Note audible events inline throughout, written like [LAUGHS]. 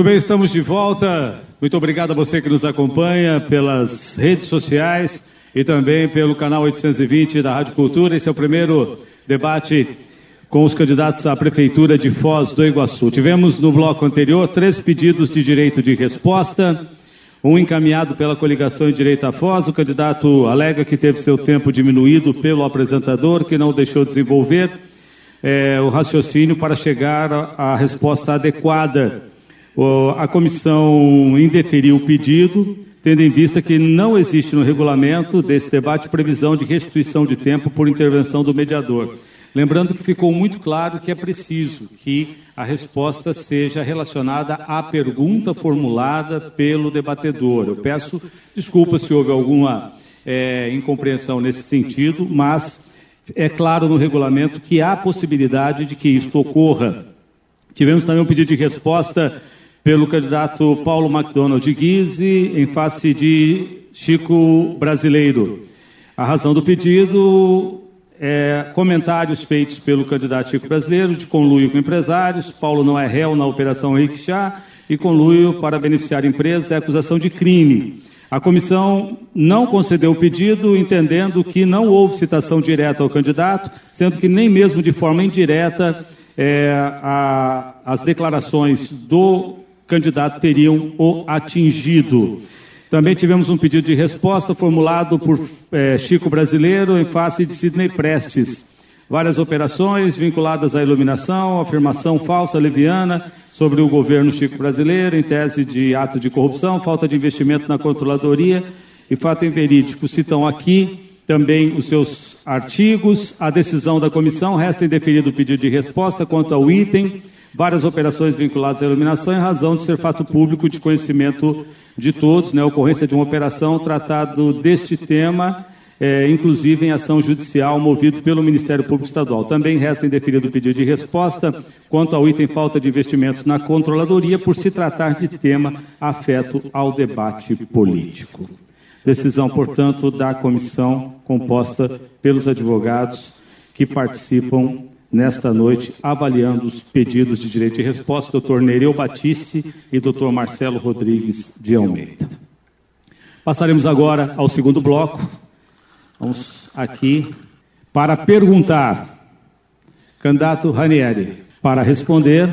Muito bem, estamos de volta. Muito obrigado a você que nos acompanha pelas redes sociais e também pelo canal 820 da Rádio Cultura. Esse é o primeiro debate com os candidatos à Prefeitura de Foz do Iguaçu. Tivemos no bloco anterior três pedidos de direito de resposta, um encaminhado pela coligação em direito à Foz. O candidato alega que teve seu tempo diminuído pelo apresentador, que não deixou desenvolver é, o raciocínio para chegar à resposta adequada. A comissão indeferiu o pedido, tendo em vista que não existe no regulamento desse debate previsão de restituição de tempo por intervenção do mediador. Lembrando que ficou muito claro que é preciso que a resposta seja relacionada à pergunta formulada pelo debatedor. Eu peço desculpas se houve alguma é, incompreensão nesse sentido, mas é claro no regulamento que há possibilidade de que isto ocorra. Tivemos também um pedido de resposta pelo candidato Paulo MacDonald Guise em face de Chico Brasileiro. A razão do pedido é comentários feitos pelo candidato Chico Brasileiro de conluio com empresários. Paulo não é réu na operação Rickshaw e conluio para beneficiar empresas é acusação de crime. A comissão não concedeu o pedido, entendendo que não houve citação direta ao candidato, sendo que nem mesmo de forma indireta é, a, as declarações do candidato teriam o atingido. Também tivemos um pedido de resposta formulado por é, Chico Brasileiro em face de Sidney Prestes. Várias operações vinculadas à iluminação, afirmação falsa leviana sobre o governo Chico Brasileiro, em tese de atos de corrupção, falta de investimento na controladoria e fato inverídico. Citam aqui também os seus artigos. A decisão da comissão resta indeferido o pedido de resposta quanto ao item várias operações vinculadas à iluminação em razão de ser fato público de conhecimento de todos, né, ocorrência de uma operação tratado deste tema, é, inclusive em ação judicial movido pelo Ministério Público Estadual. Também resta indeferido o pedido de resposta quanto ao item falta de investimentos na controladoria, por se tratar de tema afeto ao debate político. Decisão, portanto, da comissão composta pelos advogados que participam nesta noite, avaliando os pedidos de direito de resposta, doutor Nereu Batiste e doutor Marcelo Rodrigues de Almeida. Passaremos agora ao segundo bloco. Vamos aqui para perguntar. Candidato Ranieri, para responder,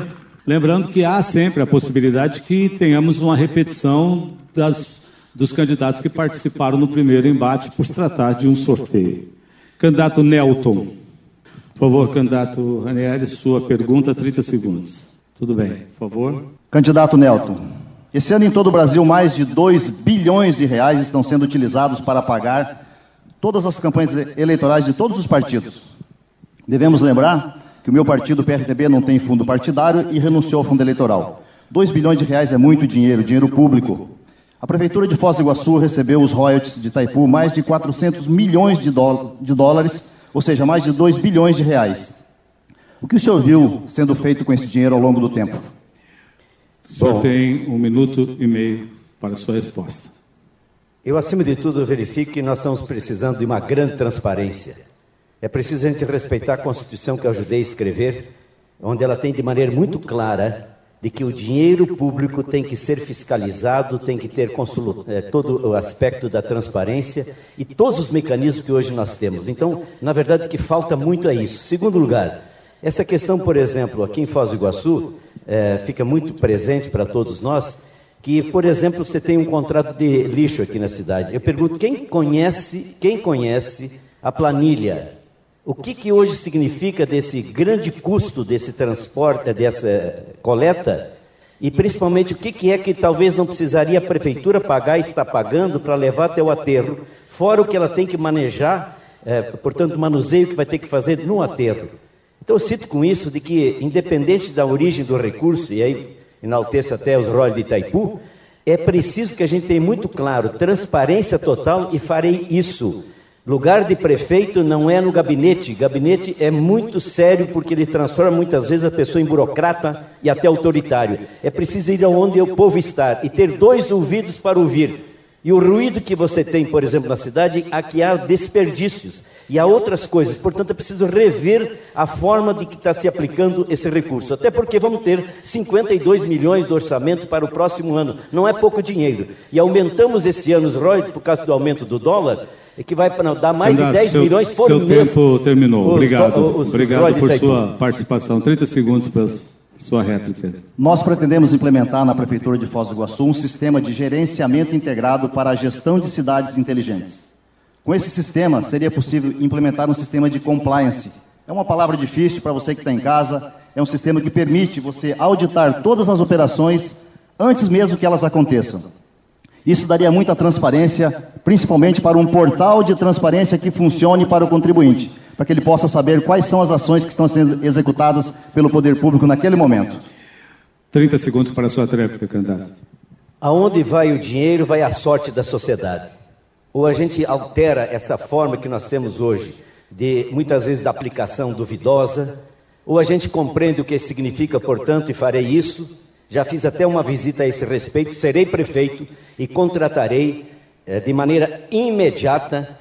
lembrando que há sempre a possibilidade de que tenhamos uma repetição das, dos candidatos que participaram no primeiro embate, por se tratar de um sorteio. Candidato Nelton. Por favor, candidato Ranieri, sua pergunta, 30 segundos. Tudo bem, por favor. Candidato Nelton, esse ano em todo o Brasil, mais de 2 bilhões de reais estão sendo utilizados para pagar todas as campanhas eleitorais de todos os partidos. Devemos lembrar que o meu partido, o PRTB, não tem fundo partidário e renunciou ao fundo eleitoral. 2 bilhões de reais é muito dinheiro, dinheiro público. A Prefeitura de Foz do Iguaçu recebeu os royalties de Itaipu, mais de 400 milhões de, de dólares ou seja, mais de 2 bilhões de reais. O que o senhor viu sendo feito com esse dinheiro ao longo do tempo? O senhor Bom, tem um minuto e meio para a sua resposta. Eu, acima de tudo, verifico que nós estamos precisando de uma grande transparência. É preciso a gente respeitar a Constituição que eu ajudei a escrever, onde ela tem de maneira muito clara de que o dinheiro público tem que ser fiscalizado, tem que ter é, todo o aspecto da transparência e todos os mecanismos que hoje nós temos. Então, na verdade, o que falta muito é isso. Segundo lugar, essa questão, por exemplo, aqui em Foz do Iguaçu, é, fica muito presente para todos nós, que, por exemplo, você tem um contrato de lixo aqui na cidade. Eu pergunto, quem conhece, quem conhece a planilha o que, que hoje significa desse grande custo desse transporte, dessa coleta? E principalmente o que, que é que talvez não precisaria a prefeitura pagar e está pagando para levar até o aterro, fora o que ela tem que manejar, é, portanto, o manuseio que vai ter que fazer no aterro. Então eu cito com isso de que, independente da origem do recurso, e aí enalteço até os royalties de Itaipu, é preciso que a gente tenha muito claro transparência total e farei isso Lugar de prefeito não é no gabinete. Gabinete é muito sério porque ele transforma muitas vezes a pessoa em burocrata e até autoritário. É preciso ir aonde o povo está e ter dois ouvidos para ouvir. E o ruído que você tem, por exemplo, na cidade, aqui há desperdícios. e há outras coisas. Portanto, é preciso rever a forma de que está se aplicando esse recurso. Até porque vamos ter 52 milhões de orçamento para o próximo ano. Não é pouco dinheiro. E aumentamos esse ano os royalties por causa do aumento do dólar, que vai dar mais de 10 seu, milhões por seu mês. Seu tempo terminou. Os, Obrigado. os, os Obrigado por royalties sua participação. 30 segundos para sua réplica. Nós pretendemos implementar na Prefeitura de Foz do Iguaçu um sistema de gerenciamento integrado para a gestão de cidades inteligentes. Com esse sistema, seria possível implementar um sistema de compliance. É uma palavra difícil para você que está em casa. É um sistema que permite você auditar todas as operações antes mesmo que elas aconteçam. Isso daria muita transparência, principalmente para um portal de transparência que funcione para o contribuinte para que ele possa saber quais são as ações que estão sendo executadas pelo poder público naquele momento. 30 segundos para a sua tréplica, candidato. Aonde vai o dinheiro, vai a sorte da sociedade. Ou a gente altera essa forma que nós temos hoje, de muitas vezes da aplicação duvidosa, ou a gente compreende o que significa, portanto, e farei isso. Já fiz até uma visita a esse respeito, serei prefeito e contratarei eh, de maneira imediata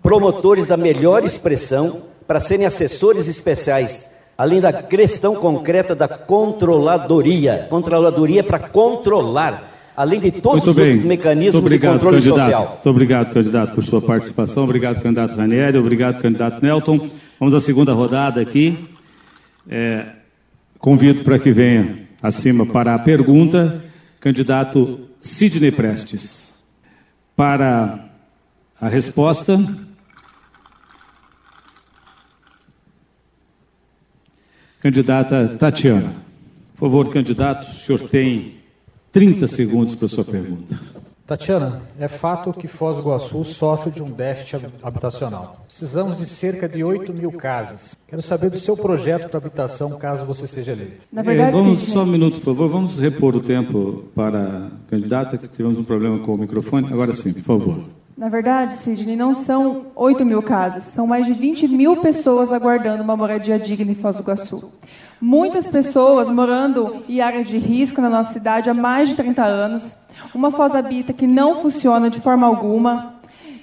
promotores da melhor expressão para serem assessores especiais, além da questão concreta da controladoria. Controladoria é para controlar, além de todos os mecanismos Muito obrigado, de controle candidato. social. Muito obrigado, candidato, por sua participação. Obrigado, candidato Ranieri. Obrigado, candidato Nelton. Vamos à segunda rodada aqui. É, convido para que venha acima para a pergunta, candidato Sidney Prestes. Para a resposta. Candidata Tatiana. Por favor, candidato, o senhor tem 30 segundos para sua pergunta. Tatiana, é fato que Foz do Iguaçu sofre de um déficit habitacional. Precisamos de cerca de 8 mil casas. Quero saber do seu projeto para habitação, caso você seja eleito. Na verdade, é, vamos, só um minuto, por favor. Vamos repor o tempo para a candidata, que tivemos um problema com o microfone. Agora sim, por favor. Na verdade, Sidney, não são 8 mil casas, são mais de 20 mil pessoas aguardando uma moradia digna em Foz do Iguaçu. Muitas pessoas morando em área de risco na nossa cidade há mais de 30 anos. Uma Foz Habita que não funciona de forma alguma.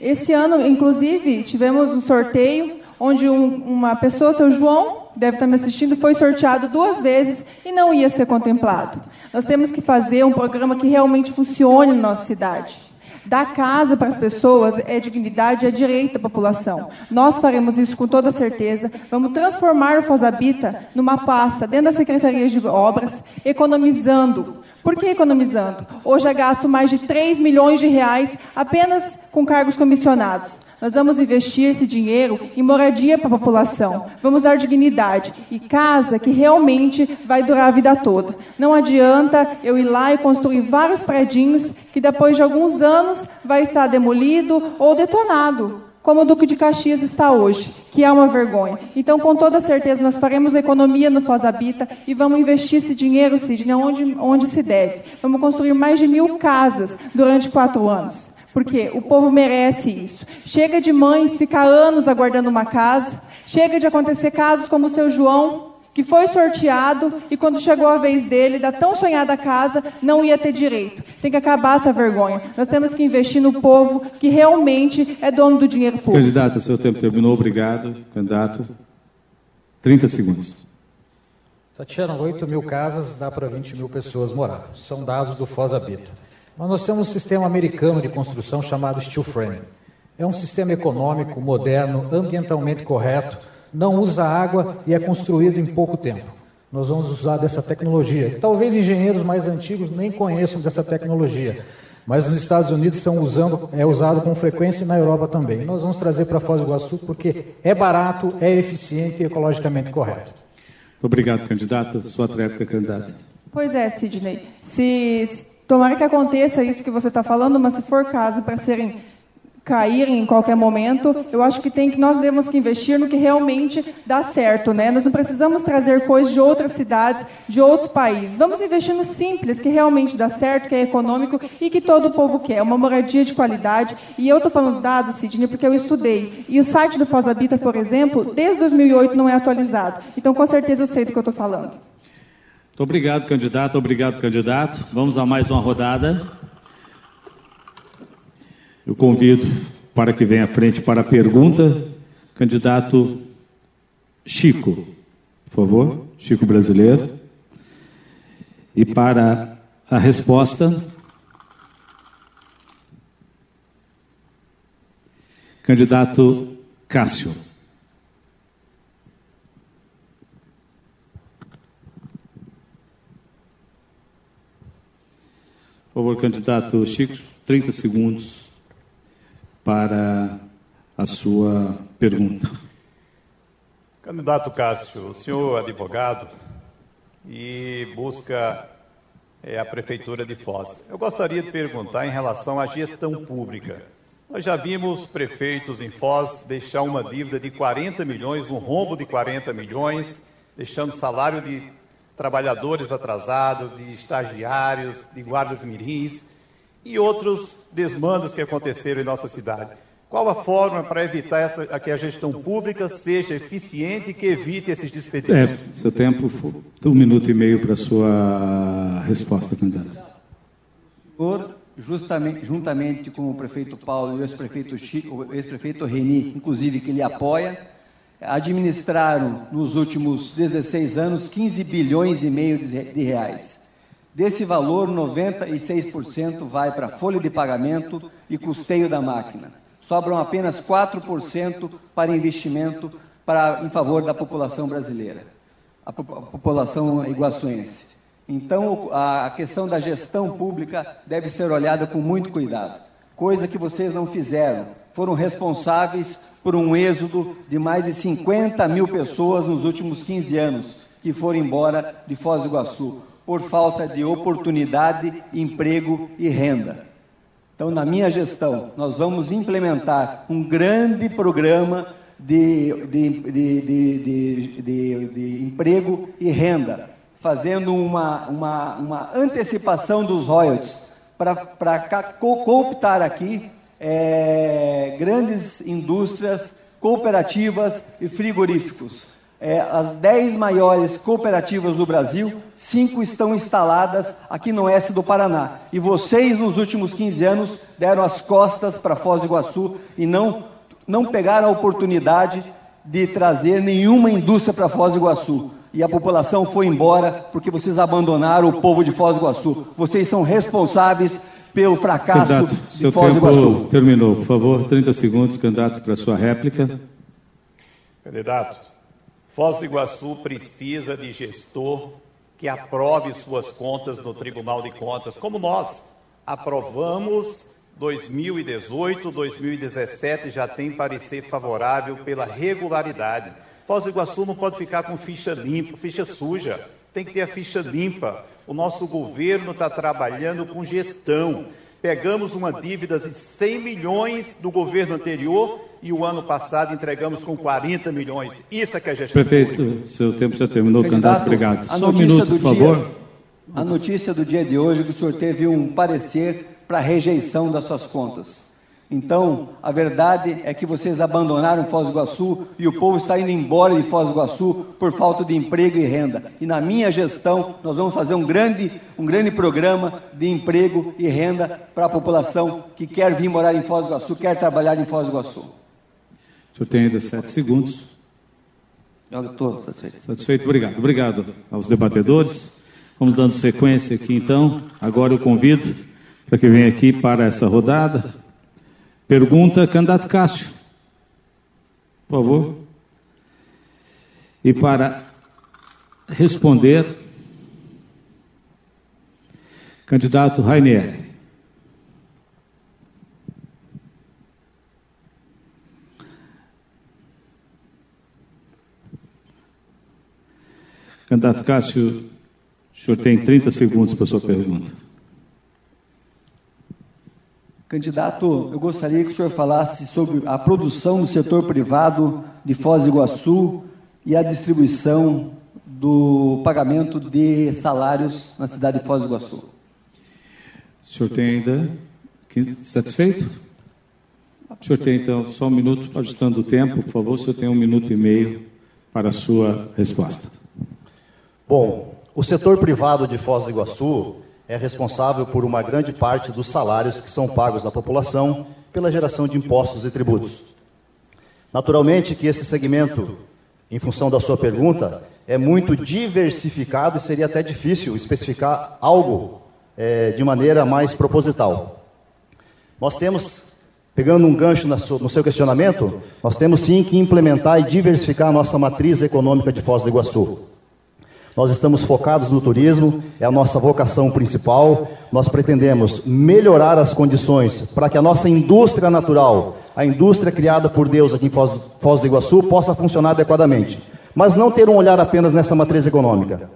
Esse ano, inclusive, tivemos um sorteio onde um, uma pessoa, seu João, deve estar me assistindo, foi sorteado duas vezes e não ia ser contemplado. Nós temos que fazer um programa que realmente funcione na nossa cidade. Dar casa para as pessoas é dignidade, é direito da população. Nós faremos isso com toda certeza. Vamos transformar o Fosabita numa pasta dentro da Secretaria de Obras, economizando. Por que economizando? Hoje é gasto mais de 3 milhões de reais apenas com cargos comissionados. Nós vamos investir esse dinheiro em moradia para a população. Vamos dar dignidade e casa que realmente vai durar a vida toda. Não adianta eu ir lá e construir vários predinhos que depois de alguns anos vai estar demolido ou detonado, como o Duque de Caxias está hoje, que é uma vergonha. Então, com toda certeza, nós faremos economia no Foz Habita e vamos investir esse dinheiro, Sidney, onde, onde se deve. Vamos construir mais de mil casas durante quatro anos. Porque o povo merece isso. Chega de mães ficar anos aguardando uma casa. Chega de acontecer casos como o seu João, que foi sorteado e quando chegou a vez dele, da tão sonhada casa, não ia ter direito. Tem que acabar essa vergonha. Nós temos que investir no povo que realmente é dono do dinheiro público. Candidata, seu tempo terminou. Obrigado. Candidato. 30 segundos. Tatiana, 8 mil casas dá para 20 mil pessoas morar. São dados do Foz Habita. Mas nós temos um sistema americano de construção chamado steel frame. É um sistema econômico, moderno, ambientalmente correto, não usa água e é construído em pouco tempo. Nós vamos usar dessa tecnologia. Talvez engenheiros mais antigos nem conheçam dessa tecnologia, mas nos Estados Unidos são usando, é usado com frequência e na Europa também. Nós vamos trazer para Foz do Iguaçu porque é barato, é eficiente e ecologicamente correto. Muito obrigado, candidato. Sua tréplica, candidata. Pois é, Sidney. Se, Tomara que aconteça isso que você está falando, mas se for caso para serem caírem em qualquer momento, eu acho que tem que nós temos que investir no que realmente dá certo, né? Nós não precisamos trazer coisas de outras cidades, de outros países. Vamos investir no simples, que realmente dá certo, que é econômico e que todo o povo quer, uma moradia de qualidade. E eu estou falando dados, Sidney, porque eu estudei. E o site do Fosabita, por exemplo, desde 2008 não é atualizado. Então, com certeza eu sei do que eu estou falando. Muito obrigado, candidato. Obrigado, candidato. Vamos a mais uma rodada. Eu convido para que venha à frente para a pergunta Candidato Chico, por favor, Chico Brasileiro. E para a resposta, candidato Cássio. Por favor, candidato Chico, 30 segundos para a sua pergunta. Candidato Cássio, o senhor é advogado e busca é, a Prefeitura de Foz. Eu gostaria de perguntar em relação à gestão pública. Nós já vimos prefeitos em Foz deixar uma dívida de 40 milhões, um rombo de 40 milhões, deixando salário de trabalhadores atrasados, de estagiários, de guardas mirins e outros desmandos que aconteceram em nossa cidade. Qual a forma para evitar essa, que a gestão pública seja eficiente e que evite esses despedidos? É, seu tempo, um minuto e meio para a sua resposta, candidato. Senhor, justamente, juntamente com o prefeito Paulo e o ex-prefeito o ex-prefeito Reni, inclusive que ele apoia, administraram nos últimos 16 anos 15 bilhões e meio de reais. Desse valor, 96% vai para folha de pagamento e custeio da máquina sobram apenas 4% para investimento para, em favor da população brasileira, a, população iguaçuense. Então, a questão da gestão pública deve ser olhada com muito cuidado, coisa que vocês não fizeram. Foram responsáveis por um êxodo de mais de 50 mil pessoas nos últimos 15 anos que foram embora de Foz do Iguaçu, por falta de oportunidade, emprego e renda. Então, na minha gestão, nós vamos implementar um grande programa de, de, de, de emprego e renda, fazendo uma, uma, uma antecipação dos royalties para cooptar aqui é, grandes indústrias, cooperativas e frigoríficos é, as 10 maiores cooperativas do Brasil, cinco estão instaladas aqui no oeste do Paraná. E vocês, nos últimos 15 anos, deram as costas para Foz do Iguaçu e não, não pegaram a oportunidade de trazer nenhuma indústria para Foz do Iguaçu. E a população foi embora porque vocês abandonaram o povo de Foz do Iguaçu. Vocês são responsáveis pelo fracasso candidato, de seu Foz do Iguaçu. Terminou, por favor, 30 segundos, candidato, para a sua réplica. Candidato, Foz do Iguaçu precisa de gestor que aprove suas contas no Tribunal de Contas, como nós aprovamos 2018, 2017 já tem parecer favorável pela regularidade. Foz do Iguaçu não pode ficar com ficha limpa, ficha suja. Tem que ter a ficha limpa. O nosso governo está trabalhando com gestão. Pegamos uma dívida de 100 milhões do governo anterior e o ano passado entregamos com 40 milhões. Isso é que é gestão Prefeito, pública. seu tempo já terminou, candidato, obrigado. Só um minuto, por dia, favor. A notícia do dia de hoje é que o senhor teve um parecer para rejeição das suas contas. Então, a verdade é que vocês abandonaram Foz do Iguaçu e o povo está indo embora de Foz do Iguaçu por falta de emprego e renda. E na minha gestão, nós vamos fazer um grande, um grande programa de emprego e renda para a população que quer vir morar em Foz do Iguaçu, quer trabalhar em Foz do Iguaçu. O senhor tem ainda sete segundos. Eu estou satisfeito. Satisfeito, obrigado. Obrigado aos debatedores. Vamos dando sequência aqui, então. Agora eu convido para que venha aqui para essa rodada Pergunta, candidato Cássio. Por favor. E para responder, candidato Rainier. Candidato Cássio, o senhor tem 30 segundos para a sua pergunta. Candidato, eu gostaria que o senhor falasse sobre a produção do setor privado de Foz do Iguaçu e a distribuição do pagamento de salários na cidade de Foz do Iguaçu. O senhor tem ainda 15, satisfeito? O senhor tem então só um minuto, ajustando o tempo, por favor, o senhor tem um minuto e meio para a sua resposta. Bom, o setor privado de Foz do Iguaçu é responsável por uma grande parte dos salários que são pagos da população pela geração de impostos e tributos. Naturalmente que esse segmento, em função da sua pergunta, é muito diversificado e seria até difícil especificar algo é, de maneira mais proposital. Nós temos, pegando um gancho no seu questionamento, nós temos sim que implementar e diversificar a nossa matriz econômica de Foz do Iguaçu. Nós estamos focados no turismo, é a nossa vocação principal. Nós pretendemos melhorar as condições para que a nossa indústria natural, a indústria criada por Deus aqui em Foz, Foz do Iguaçu, possa funcionar adequadamente. Mas não ter um olhar apenas nessa matriz econômica.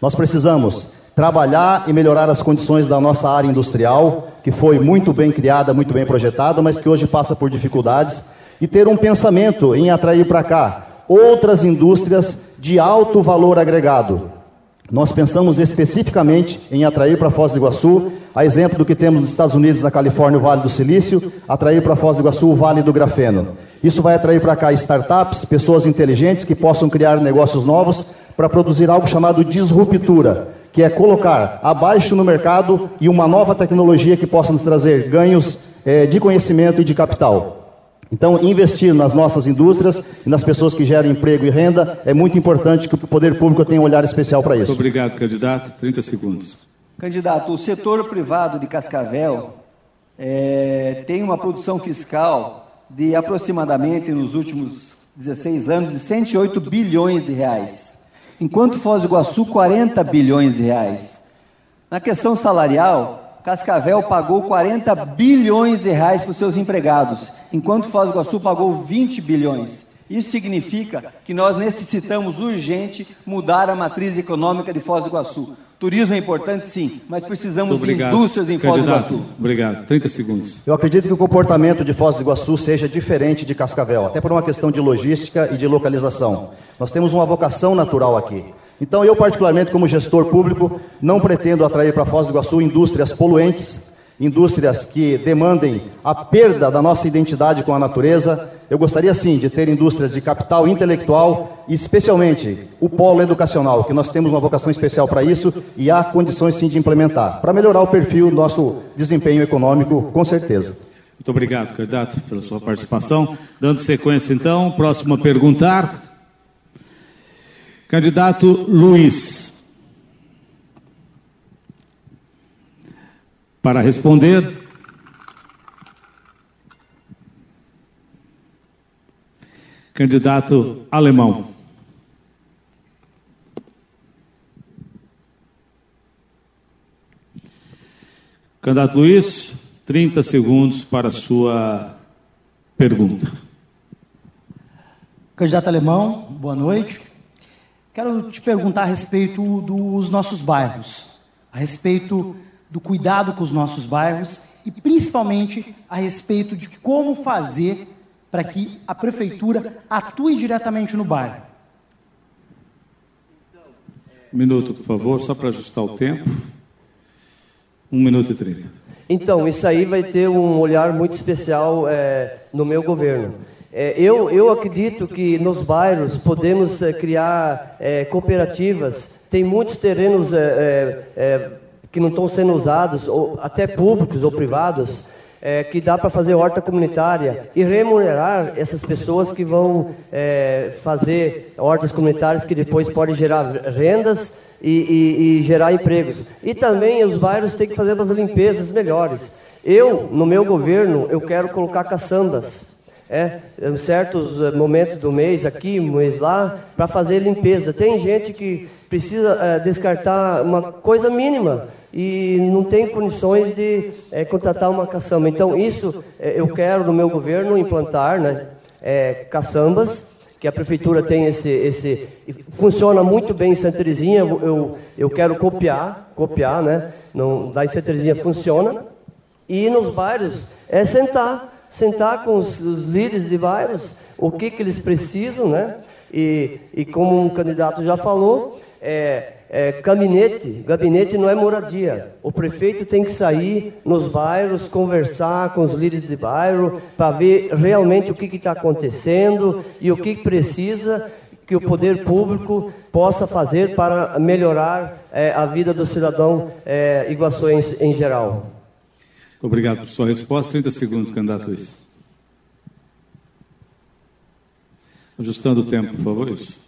Nós precisamos trabalhar e melhorar as condições da nossa área industrial, que foi muito bem criada, muito bem projetada, mas que hoje passa por dificuldades, e ter um pensamento em atrair para cá outras indústrias de alto valor agregado. Nós pensamos especificamente em atrair para Foz do Iguaçu, a exemplo do que temos nos Estados Unidos, na Califórnia, o Vale do Silício, atrair para Foz do Iguaçu o Vale do Grafeno. Isso vai atrair para cá startups, pessoas inteligentes que possam criar negócios novos para produzir algo chamado disruptura, que é colocar abaixo no mercado e uma nova tecnologia que possa nos trazer ganhos eh, de conhecimento e de capital. Então, investir nas nossas indústrias e nas pessoas que geram emprego e renda é muito importante que o poder público tenha um olhar especial para isso. Muito obrigado, candidato. 30 segundos. Candidato, o setor privado de Cascavel é, tem uma produção fiscal de aproximadamente, nos últimos 16 anos, de 108 bilhões de reais. Enquanto Foz do Iguaçu, 40 bilhões de reais. Na questão salarial, Cascavel pagou 40 bilhões de reais para os seus empregados enquanto Foz do Iguaçu pagou 20 bilhões. Isso significa que nós necessitamos urgente mudar a matriz econômica de Foz do Iguaçu. Turismo é importante, sim, mas precisamos de indústrias em Foz do Iguaçu. Obrigado. 30 segundos. Eu acredito que o comportamento de Foz do Iguaçu seja diferente de Cascavel, até por uma questão de logística e de localização. Nós temos uma vocação natural aqui. Então, eu, particularmente, como gestor público, não pretendo atrair para Foz do Iguaçu indústrias poluentes, indústrias que demandem a perda da nossa identidade com a natureza. Eu gostaria sim de ter indústrias de capital intelectual especialmente o polo educacional, que nós temos uma vocação especial para isso e há condições sim de implementar, para melhorar o perfil do nosso desempenho econômico, com certeza. Muito obrigado, candidato, pela sua participação. Dando sequência então, próximo a perguntar. Candidato Luiz. Para responder, candidato alemão. Candidato Luiz, 30 segundos para a sua pergunta. Candidato alemão, boa noite. Quero te perguntar a respeito dos nossos bairros, a respeito do cuidado com os nossos bairros e principalmente a respeito de como fazer para que a prefeitura atue diretamente no bairro. Um minuto, por favor, só para ajustar o tempo. Um minuto e trinta. Então, isso aí vai ter um olhar muito especial é, no meu governo. É, eu, eu acredito que nos bairros podemos é, criar é, cooperativas. Tem muitos terrenos que não estão sendo usados, ou até públicos ou privados, é, que dá para fazer horta comunitária e remunerar essas pessoas que vão é, fazer hortas comunitárias que depois podem gerar rendas e, e, e, gerar empregos. E também os bairros têm que fazer as limpezas melhores. Eu, no meu governo, eu quero colocar caçambas. É, em certos eh, momentos do mês aqui, mês lá, para fazer limpeza. Tem gente que precisa é, descartar uma coisa mínima e não tem condições de é, contratar uma caçamba. Então, isso eu quero no meu governo implantar né, caçambas, que a prefeitura tem esse, esse. Funciona muito bem em Santa Terezinha, eu, eu quero copiar, copiar, né? Não, lá em Santa Terezinha funciona. E nos bairros é sentar, sentar com os, os líderes de bairros, o que, que eles precisam, né? E, e como um candidato já falou, é, é, gabinete, gabinete não é moradia. O prefeito tem que sair nos bairros, conversar com os líderes de bairro, para ver realmente o que está acontecendo e o que precisa que o poder público possa fazer para melhorar é, a vida do cidadão é, iguaçuense em geral. Muito obrigado por sua resposta. 30 segundos, candidato Luiz. Ajustando o tempo, por favor. Isso.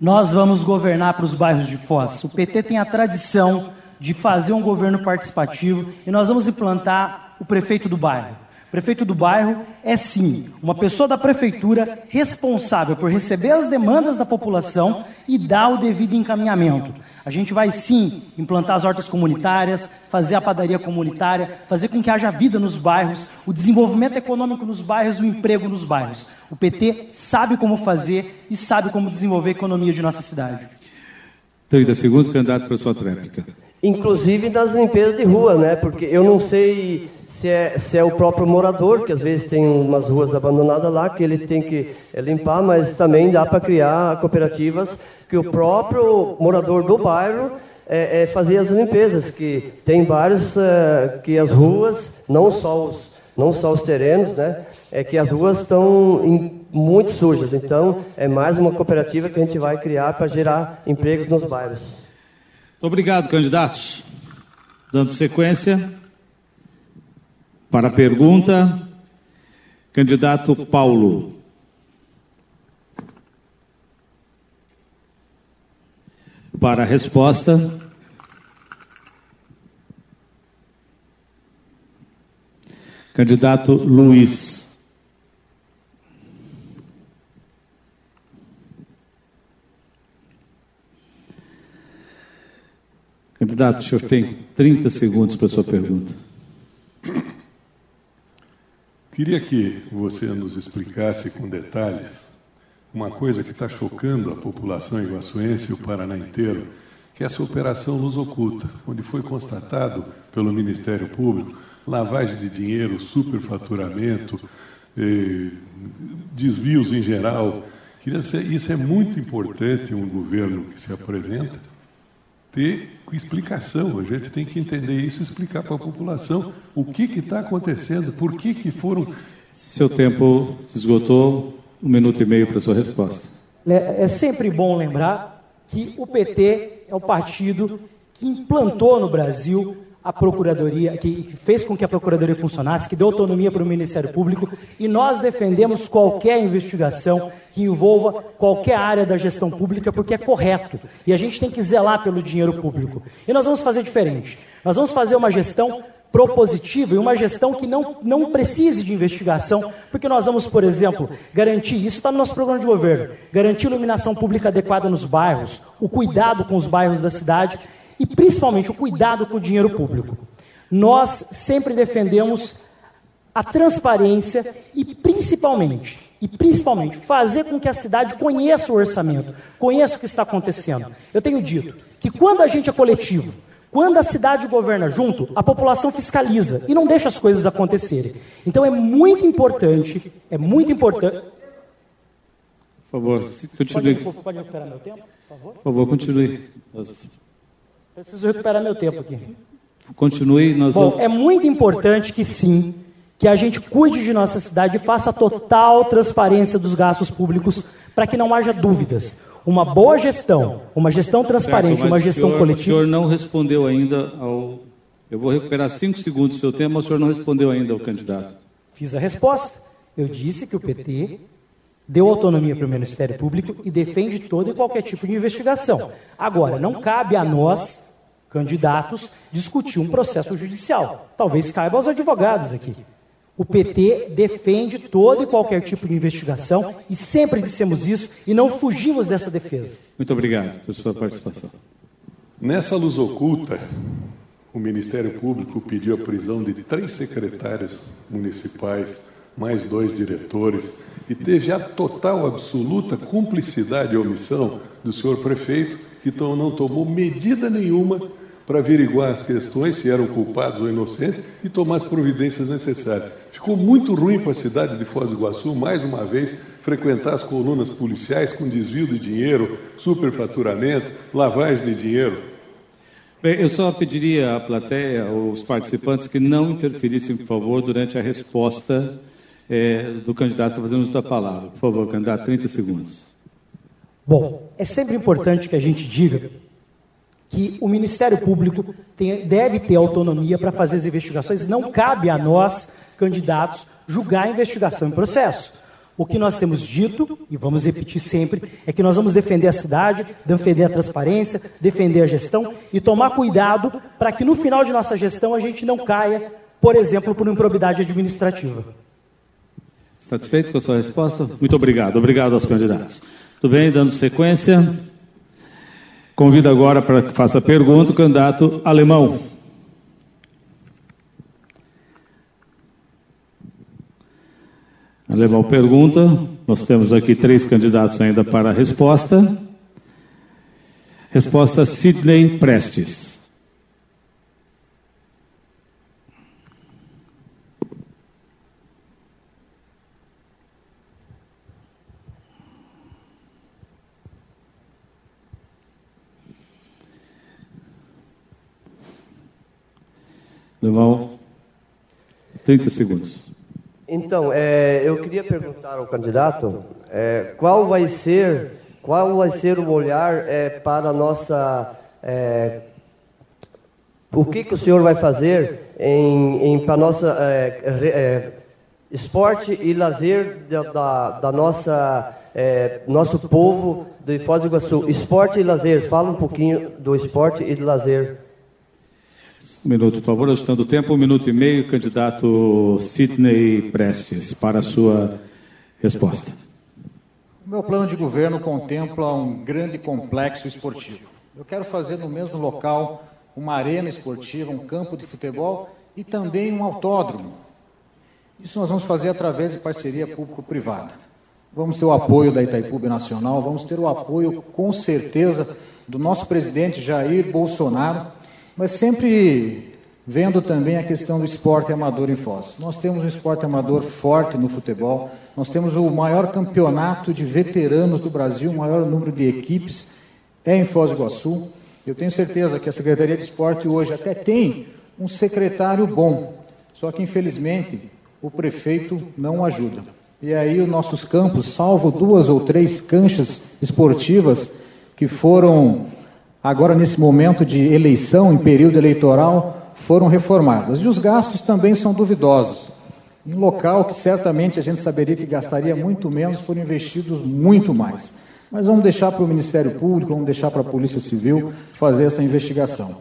Nós vamos governar para os bairros de Foz. O PT tem a tradição de fazer um governo participativo e nós vamos implantar o prefeito do bairro. O prefeito do bairro é sim uma pessoa da prefeitura responsável por receber as demandas da população e dar o devido encaminhamento. A gente vai sim implantar as hortas comunitárias, fazer a padaria comunitária, fazer com que haja vida nos bairros, o desenvolvimento econômico nos bairros, o emprego nos bairros. O PT sabe como fazer e sabe como desenvolver a economia de nossa cidade. 30 segundos, candidato para a sua tréplica. Inclusive das limpezas de rua, né? Porque eu não sei se é, se é o próprio morador, que às vezes tem umas ruas abandonadas lá, que ele tem que é, limpar, mas também dá para criar cooperativas que o próprio morador do bairro é, é fazer as limpezas, que tem vários é, que as ruas, não só os, não só os terrenos, né? É que as ruas estão muito sujas. Então, é mais uma cooperativa que a gente vai criar para gerar empregos nos bairros. Muito obrigado, candidatos. Dando sequência para a pergunta, candidato Paulo. Para a resposta, candidato Luiz. Candidato, o senhor tem 30 segundos para a sua pergunta. Queria que você nos explicasse com detalhes uma coisa que está chocando a população iguaçuense e o Paraná inteiro, que é essa operação Luz Oculta, onde foi constatado pelo Ministério Público lavagem de dinheiro, superfaturamento, eh, desvios em geral. Isso é muito importante um governo que se apresenta ter explicação. A gente tem que entender isso e explicar para a população o que está acontecendo, por que, que foram. Seu tempo se esgotou. Um minuto e meio para a sua resposta. É, é sempre bom lembrar que o PT é o partido que implantou no Brasil a Procuradoria, que fez com que a Procuradoria funcionasse, que deu autonomia para o Ministério Público, e nós defendemos qualquer investigação que envolva qualquer área da gestão pública, porque é correto. E a gente tem que zelar pelo dinheiro público. E nós vamos fazer diferente. Nós vamos fazer uma gestão propositiva e uma gestão que não, não precise de investigação, porque nós vamos, por exemplo, garantir, isso está no nosso programa de governo, garantir iluminação pública adequada nos bairros, o cuidado com os bairros da cidade e principalmente o cuidado com o dinheiro público. Nós sempre defendemos a transparência e principalmente, e principalmente fazer com que a cidade conheça o orçamento, conheça o que está acontecendo. Eu tenho dito que quando a gente é coletivo, quando a cidade governa junto, a população fiscaliza e não deixa as coisas acontecerem. Então é muito importante, é muito importante. Por favor, continue. Pode, pode recuperar meu tempo, por favor? Por favor, continue. Preciso recuperar meu tempo aqui. Continue. Nós Bom, é muito importante que sim, que a gente cuide de nossa cidade e faça total transparência dos gastos públicos para que não haja dúvidas uma boa gestão, uma gestão transparente, certo, uma gestão senhor, coletiva. O senhor não respondeu ainda ao. Eu vou recuperar cinco segundos do seu tempo, mas o senhor não respondeu ainda ao candidato. Fiz a resposta. Eu disse que o PT deu autonomia para o Ministério Público e defende todo e qualquer tipo de investigação. Agora, não cabe a nós, candidatos, discutir um processo judicial. Talvez caiba aos advogados aqui. O PT defende todo e qualquer tipo de investigação e sempre dissemos isso e não fugimos dessa defesa. Muito obrigado pela sua participação. Nessa luz oculta, o Ministério Público pediu a prisão de três secretários municipais, mais dois diretores, e teve a total, absoluta cumplicidade e omissão do senhor prefeito, que então não tomou medida nenhuma para averiguar as questões, se eram culpados ou inocentes, e tomar as providências necessárias. Ficou muito ruim para a cidade de Foz do Iguaçu, mais uma vez, frequentar as colunas policiais com desvio de dinheiro, superfaturamento, lavagem de dinheiro. Bem, eu só pediria à plateia, aos participantes, que não interferissem, por favor, durante a resposta é, do candidato fazendo uso da palavra. Por favor, candidato, 30 segundos. Bom, é sempre importante que a gente diga que o Ministério Público tem, deve ter autonomia para fazer as investigações. Não cabe a nós, candidatos, julgar a investigação em processo. O que nós temos dito, e vamos repetir sempre, é que nós vamos defender a cidade, defender a transparência, defender a gestão e tomar cuidado para que no final de nossa gestão a gente não caia, por exemplo, por improbidade administrativa. Satisfeito com a sua resposta? Muito obrigado. Obrigado aos candidatos. Tudo bem, dando sequência. Convido agora para que faça a pergunta o candidato alemão. Alemão pergunta. Nós temos aqui três candidatos ainda para a resposta. Resposta Sidney Prestes. Alemão, 30 segundos. Então, é, eu queria perguntar ao candidato é, qual vai ser qual vai ser o olhar é, para a nossa é, o que, que o senhor vai fazer em, em para nossa é, é, esporte e lazer da, da, da nossa nosso povo de Foz do Iguaçu. Esporte e lazer fala um pouquinho do esporte e do lazer um minuto, por favor, ajustando o tempo, um minuto e meio, candidato Sidney Prestes, para a sua resposta. O meu plano de governo contempla um grande complexo esportivo. Eu quero fazer no mesmo local uma arena esportiva, um campo de futebol e também um autódromo. Isso nós vamos fazer através de parceria público-privada. Vamos ter o apoio da Itaipu Nacional, vamos ter o apoio, com certeza, do nosso presidente Jair Bolsonaro mas sempre vendo também a questão do esporte amador em Foz. Nós temos um esporte amador forte no futebol, nós temos o maior campeonato de veteranos do Brasil, o maior número de equipes é em Foz do Iguaçu. Eu tenho certeza que a Secretaria de Esporte hoje até tem um secretário bom, só que infelizmente o prefeito não ajuda. E aí os nossos campos, salvo duas ou três canchas esportivas que foram agora nesse momento de eleição, em período eleitoral, foram reformadas. E os gastos também são duvidosos. Em local que certamente a gente saberia que gastaria muito menos, foram investidos muito mais. Mas vamos deixar para o Ministério Público, vamos deixar para a Polícia Civil fazer essa investigação.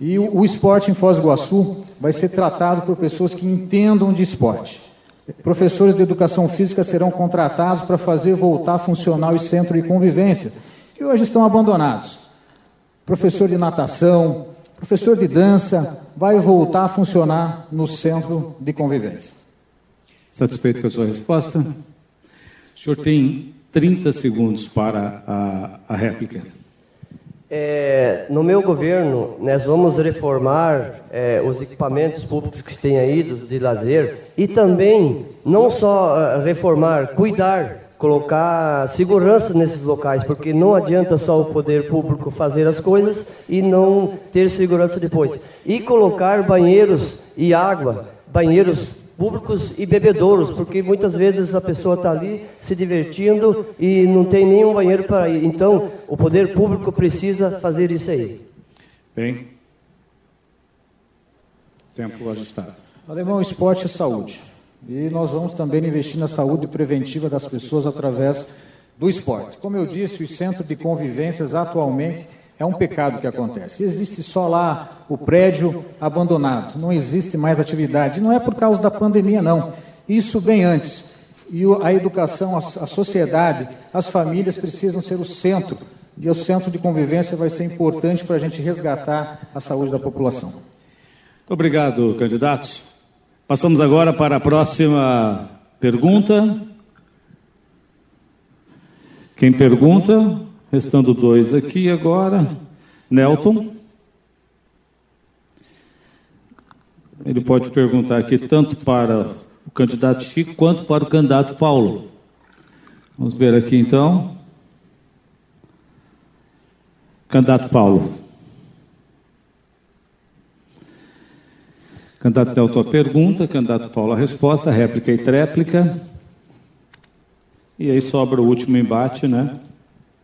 E o, esporte em Foz do Iguaçu vai ser tratado por pessoas que entendam de esporte. Professores de educação física serão contratados para fazer voltar a funcionar o centro de convivência, que hoje estão abandonados professor de natação, professor de dança, vai voltar a funcionar no centro de convivência. Satisfeito com a sua resposta? O senhor tem 30 segundos para a, a réplica. É, no meu governo, nós vamos reformar é, os equipamentos públicos que têm aí de lazer e também, não só é, reformar, cuidar colocar segurança nesses locais, porque não adianta só o poder público fazer as coisas e não ter segurança depois. E colocar banheiros e água, banheiros públicos e bebedouros, porque muitas vezes a pessoa está ali se divertindo e não tem nenhum banheiro para ir. Então, o poder público precisa fazer isso aí. Bem. Tempo ajustado. Alemão, esporte e saúde. E nós vamos também investir na saúde preventiva das pessoas através do esporte. Como eu disse, o centro de convivências atualmente é um pecado que acontece. Existe só lá o prédio abandonado, não existe mais atividade. Não é por causa da pandemia, não. Isso bem antes. E a educação, a sociedade, as famílias precisam ser o centro. E o centro de convivência vai ser importante para a gente resgatar a saúde da população. Muito obrigado, candidatos. Passamos agora para a próxima pergunta. Quem pergunta? Restando dois aqui agora. Nelton. Ele pode perguntar aqui tanto para o candidato Chico quanto para o candidato Paulo. Vamos ver aqui então. Candidato Paulo. Candidato Delto a pergunta, candidato Paulo a resposta, réplica e tréplica. E aí sobra o último embate, né?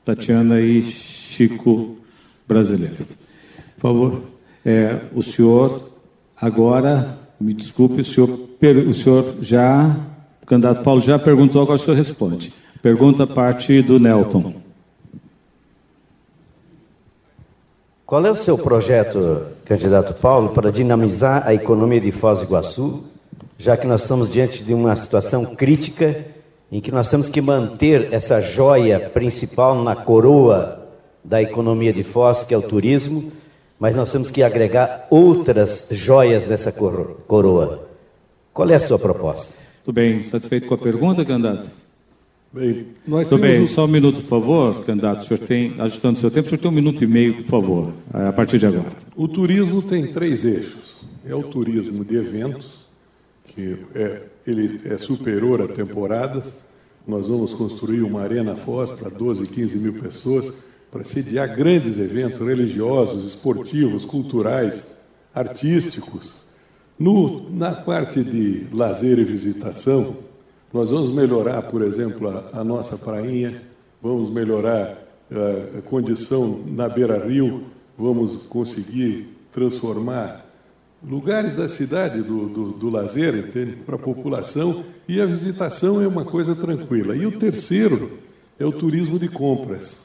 Tatiana e Chico brasileiro. Por favor, é, o senhor agora, me desculpe, o senhor, o senhor já O candidato Paulo já perguntou, agora o senhor responde. Pergunta parte do Nelton. Qual é o seu projeto, candidato Paulo, para dinamizar a economia de Foz do Iguaçu, já que nós estamos diante de uma situação crítica em que nós temos que manter essa joia principal na coroa da economia de Foz, que é o turismo, mas nós temos que agregar outras joias nessa coroa. Qual é a sua proposta? Tudo bem, satisfeito com a pergunta, candidato? Bem, nós Tudo bem, temos- só um minuto, por favor, candidato. O senhor tem, ajustando seu tempo, o senhor tem um minuto e meio, por favor, a partir de agora. O turismo tem três eixos. É o turismo de eventos, que é, ele é superior a temporadas. Nós vamos construir uma arena Foz para 12, 15 mil pessoas, para sediar grandes eventos religiosos, esportivos, culturais, artísticos. No, na parte de lazer e visitação, nós vamos melhorar, por exemplo, a, a nossa prainha, vamos melhorar eh, a condição na beira-rio, vamos conseguir transformar lugares da cidade do, do, do lazer para a população e a visitação é uma coisa tranquila. E o terceiro é o turismo de compras,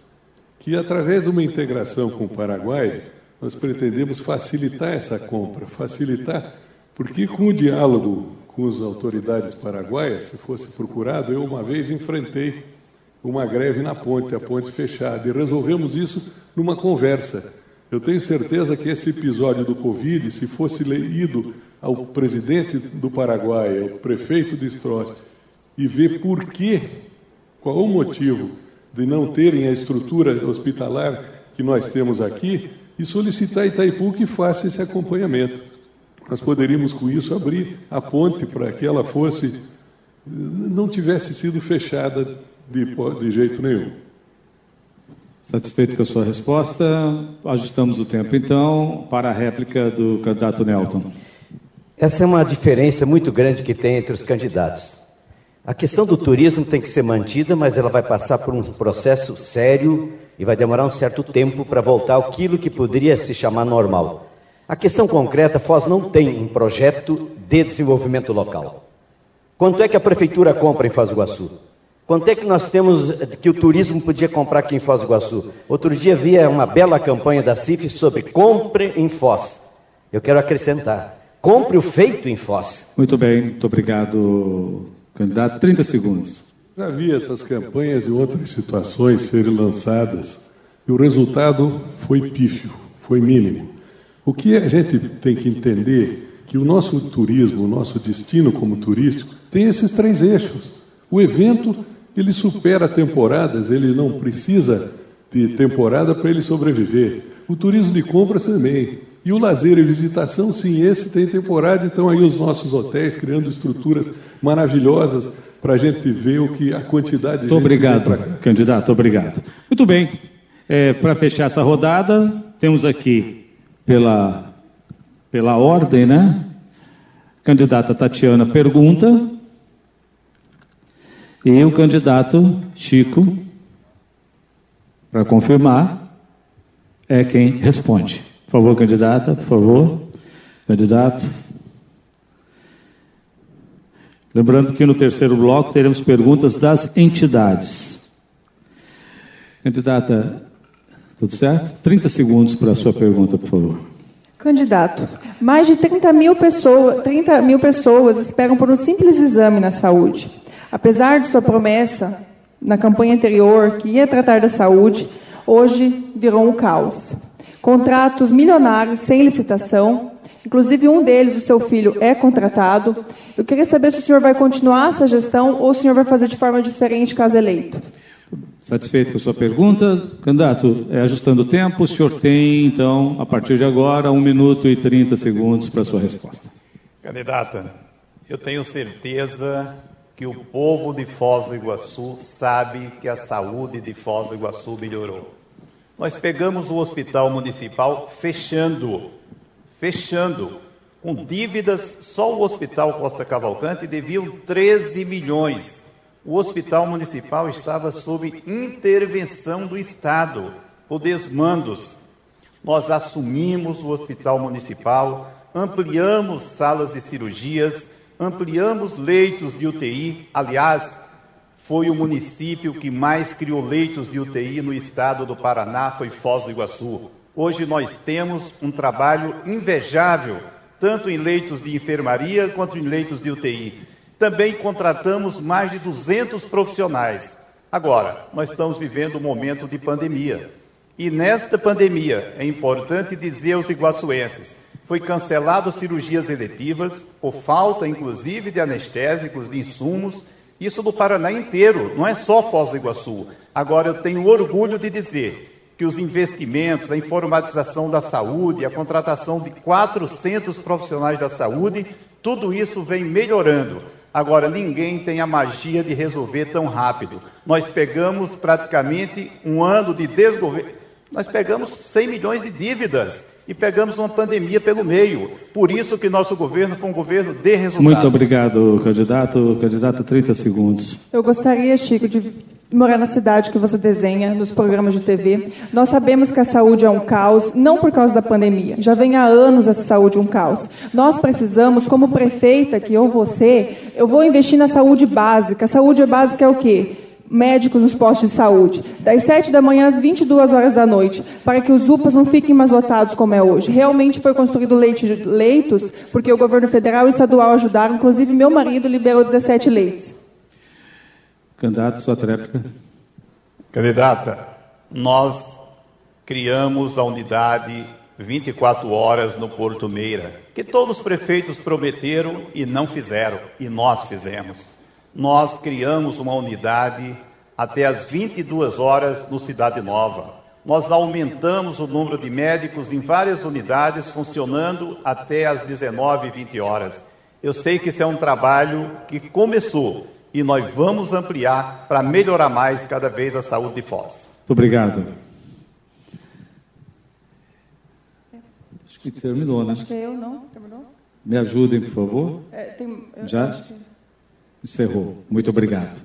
que através de uma integração com o Paraguai, nós pretendemos facilitar essa compra, facilitar, porque com o diálogo com as autoridades paraguaias, se fosse procurado, eu uma vez enfrentei uma greve na ponte, a ponte fechada, e resolvemos isso numa conversa. Eu tenho certeza que esse episódio do Covid, se fosse lido ao presidente do Paraguai, ao prefeito de Stross, e ver por quê, qual o motivo de não terem a estrutura hospitalar que nós temos aqui, e solicitar a Itaipu que faça esse acompanhamento. Nós poderíamos, com isso, abrir a ponte para que ela fosse, não tivesse sido fechada de, de jeito nenhum. Satisfeito com a sua resposta, ajustamos o tempo então para a réplica do candidato Nelton. Essa é uma diferença muito grande que tem entre os candidatos. A questão do turismo tem que ser mantida, mas ela vai passar por um processo sério e vai demorar um certo tempo para voltar àquilo que poderia se chamar normal. A questão concreta, Foz não tem um projeto de desenvolvimento local. Quanto é que a prefeitura compra em Foz do Iguaçu? Quanto é que nós temos que o turismo podia comprar aqui em Foz do Iguaçu? Outro dia havia uma bela campanha da CIF sobre compre em Foz. Eu quero acrescentar, compre o feito em Foz. Muito bem, muito obrigado, candidato. 30 segundos. Já vi essas campanhas e outras situações serem lançadas e o resultado foi pífio, foi mínimo. O que a gente tem que entender que o nosso turismo, o nosso destino como turístico, tem esses três eixos. O evento, ele supera temporadas, ele não precisa de temporada para ele sobreviver. O turismo de compras também. E o lazer e visitação, sim, esse tem temporada, então aí os nossos hotéis criando estruturas maravilhosas para a gente ver o que a quantidade de Muito obrigado, candidato, obrigado. Muito bem, é, para fechar essa rodada, temos aqui, pela, pela ordem, né? Candidata Tatiana pergunta. E o candidato Chico, para confirmar, é quem responde. Por favor, candidata, por favor. Candidato. Lembrando que no terceiro bloco teremos perguntas das entidades. Candidata, tudo certo? 30 segundos para a sua pergunta, por favor. Candidato, mais de 30 mil, pessoa, 30 mil pessoas esperam por um simples exame na saúde. Apesar de sua promessa na campanha anterior que ia tratar da saúde, hoje virou um caos. Contratos milionários sem licitação, inclusive um deles, o seu filho, é contratado. Eu queria saber se o senhor vai continuar essa gestão ou o senhor vai fazer de forma diferente caso eleito. Satisfeito com a sua pergunta? Candidato, é, ajustando o tempo, o senhor tem, então, a partir de agora, 1 minuto e 30 segundos para a sua resposta. Candidata, eu tenho certeza que o povo de Foz do Iguaçu sabe que a saúde de Foz do Iguaçu melhorou. Nós pegamos o hospital municipal fechando, fechando, com dívidas, só o Hospital Costa Cavalcante devia 13 milhões. O hospital municipal estava sob intervenção do Estado, por desmandos. Nós assumimos o hospital municipal, ampliamos salas de cirurgias ampliamos leitos de UTI. Aliás, foi o município que mais criou leitos de UTI no estado do Paraná, foi Foz do Iguaçu. Hoje nós temos um trabalho invejável, tanto em leitos de enfermaria quanto em leitos de UTI. Também contratamos mais de 200 profissionais. Agora, nós estamos vivendo um momento de pandemia. E nesta pandemia, é importante dizer aos iguaçuenses, foi cancelado cirurgias eletivas, por falta, inclusive, de anestésicos, de insumos, isso do Paraná inteiro, não é só Foz do Iguaçu. Agora, eu tenho orgulho de dizer que os investimentos, a informatização da saúde, a contratação de 400 profissionais da saúde, tudo isso vem melhorando. Agora, ninguém tem a magia de resolver tão rápido. Nós pegamos praticamente um ano de desgoverno, nós pegamos 100 milhões de dívidas e pegamos uma pandemia pelo meio. Por isso que nosso governo foi um governo de resultados. Muito obrigado, candidato. Candidato, 30 segundos. Eu gostaria, Chico, de morar na cidade que você desenha, nos programas de TV. Nós sabemos que a saúde é um caos, não por causa da pandemia. Já vem há anos a saúde um caos. Nós precisamos, como prefeita, que eu você, eu vou investir na saúde básica. A saúde básica é o quê? Médicos nos postos de saúde, das 7 da manhã às 22 horas da noite, para que os UPAs não fiquem mais lotados como é hoje. Realmente foi construído leite, leitos, porque o governo federal e estadual ajudaram, inclusive meu marido liberou 17 leitos. Candidato, sua tréplica. Candidata, nós criamos a unidade 24 horas no Porto Meira, que todos os prefeitos prometeram e não fizeram, e nós fizemos nós criamos uma unidade até às 22 horas no Cidade Nova. Nós aumentamos o número de médicos em várias unidades, funcionando até às 19 e 20 horas. Eu sei que isso é um trabalho que começou e nós vamos ampliar para melhorar mais cada vez a saúde de Foz. Muito obrigado. Acho que terminou, né? Acho que eu não. Terminou? Me ajudem, por favor. É, tem, Já? Encerrou. Muito obrigado.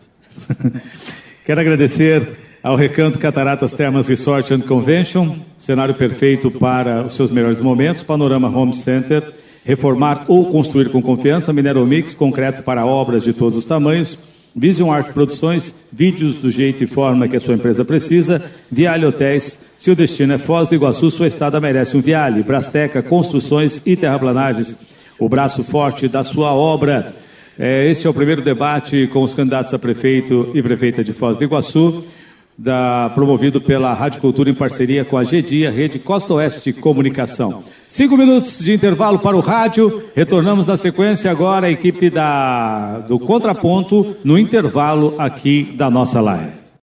[LAUGHS] Quero agradecer ao Recanto Cataratas Termas Resort and Convention, cenário perfeito para os seus melhores momentos, Panorama Home Center, reformar ou construir com confiança, Mineromix, concreto para obras de todos os tamanhos, Vision Art Produções, vídeos do jeito e forma que a sua empresa precisa, Viale Hotéis, se o destino é Foz do Iguaçu, sua estada merece um Viale, Brasteca, Construções e Terraplanagens, o braço forte da sua obra. É, esse é o primeiro debate com os candidatos a prefeito e prefeita de Foz do Iguaçu, da, promovido pela Rádio Cultura em parceria com a GDIA, Rede Costa Oeste Comunicação. Cinco minutos de intervalo para o rádio. Retornamos na sequência agora a equipe da, do Contraponto no intervalo aqui da nossa live.